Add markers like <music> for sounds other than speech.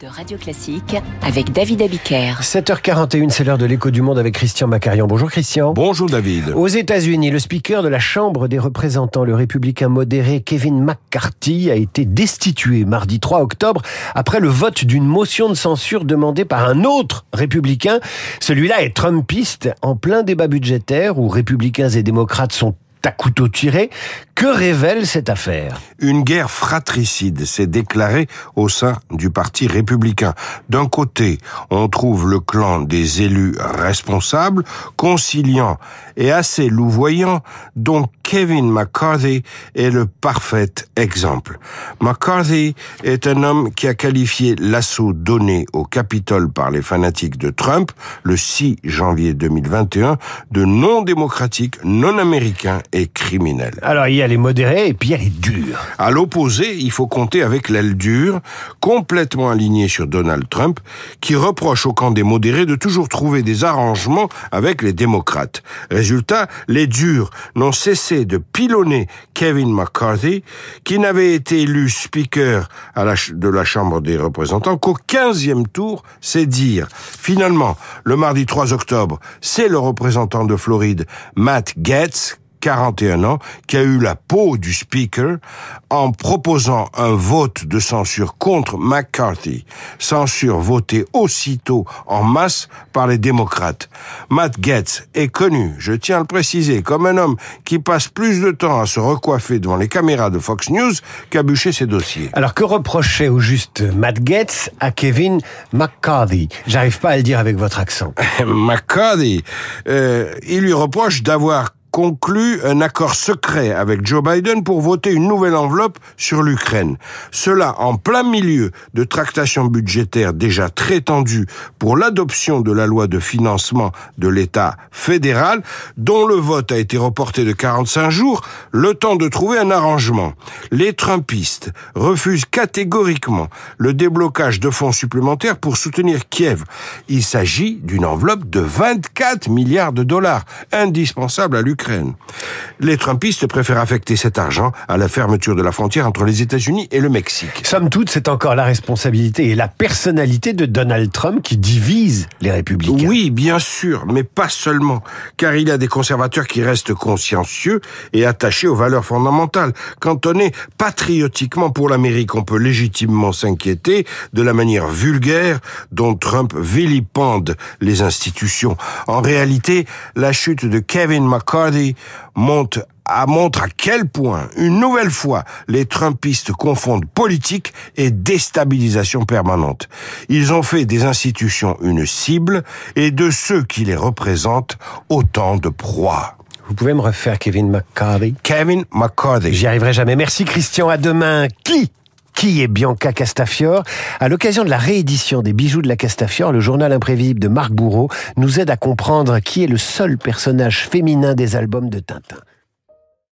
de Radio Classique avec David Abiker. 7h41, c'est l'heure de l'écho du monde avec Christian Macarian. Bonjour Christian. Bonjour David. Aux États-Unis, le speaker de la Chambre des représentants, le républicain modéré Kevin McCarthy, a été destitué mardi 3 octobre après le vote d'une motion de censure demandée par un autre républicain. Celui-là est trumpiste en plein débat budgétaire où républicains et démocrates sont à couteau tiré. Que révèle cette affaire? Une guerre fratricide s'est déclarée au sein du Parti républicain. D'un côté, on trouve le clan des élus responsables, conciliants et assez louvoyants, dont Kevin McCarthy est le parfait exemple. McCarthy est un homme qui a qualifié l'assaut donné au Capitole par les fanatiques de Trump le 6 janvier 2021 de non démocratique, non américain et Alors il y a les modérés et puis il y a les durs. À l'opposé, il faut compter avec l'aile dure, complètement alignée sur Donald Trump, qui reproche au camp des modérés de toujours trouver des arrangements avec les démocrates. Résultat, les durs n'ont cessé de pilonner Kevin McCarthy, qui n'avait été élu speaker à la de la Chambre des représentants qu'au 15e tour, c'est dire. Finalement, le mardi 3 octobre, c'est le représentant de Floride, Matt Gaetz, 41 ans, qui a eu la peau du speaker en proposant un vote de censure contre McCarthy. Censure votée aussitôt en masse par les démocrates. Matt Gaetz est connu, je tiens à le préciser, comme un homme qui passe plus de temps à se recoiffer devant les caméras de Fox News qu'à bûcher ses dossiers. Alors que reprochait au juste Matt Gaetz à Kevin McCarthy? J'arrive pas à le dire avec votre accent. <laughs> McCarthy, euh, il lui reproche d'avoir conclut un accord secret avec Joe Biden pour voter une nouvelle enveloppe sur l'Ukraine. Cela en plein milieu de tractations budgétaires déjà très tendues pour l'adoption de la loi de financement de l'État fédéral, dont le vote a été reporté de 45 jours, le temps de trouver un arrangement. Les Trumpistes refusent catégoriquement le déblocage de fonds supplémentaires pour soutenir Kiev. Il s'agit d'une enveloppe de 24 milliards de dollars, indispensable à l'Ukraine. Les Trumpistes préfèrent affecter cet argent à la fermeture de la frontière entre les États-Unis et le Mexique. Somme toute, c'est encore la responsabilité et la personnalité de Donald Trump qui divise les républicains. Oui, bien sûr, mais pas seulement, car il y a des conservateurs qui restent consciencieux et attachés aux valeurs fondamentales. Quand on est patriotiquement pour l'Amérique, on peut légitimement s'inquiéter de la manière vulgaire dont Trump vilipende les institutions. En réalité, la chute de Kevin Montre à, montre à quel point, une nouvelle fois, les Trumpistes confondent politique et déstabilisation permanente. Ils ont fait des institutions une cible et de ceux qui les représentent autant de proies. Vous pouvez me refaire Kevin McCarthy? Kevin McCarthy. J'y arriverai jamais. Merci Christian. À demain. Qui qui est Bianca Castafiore À l'occasion de la réédition des bijoux de la Castafiore, le journal imprévisible de Marc Bourreau nous aide à comprendre qui est le seul personnage féminin des albums de Tintin.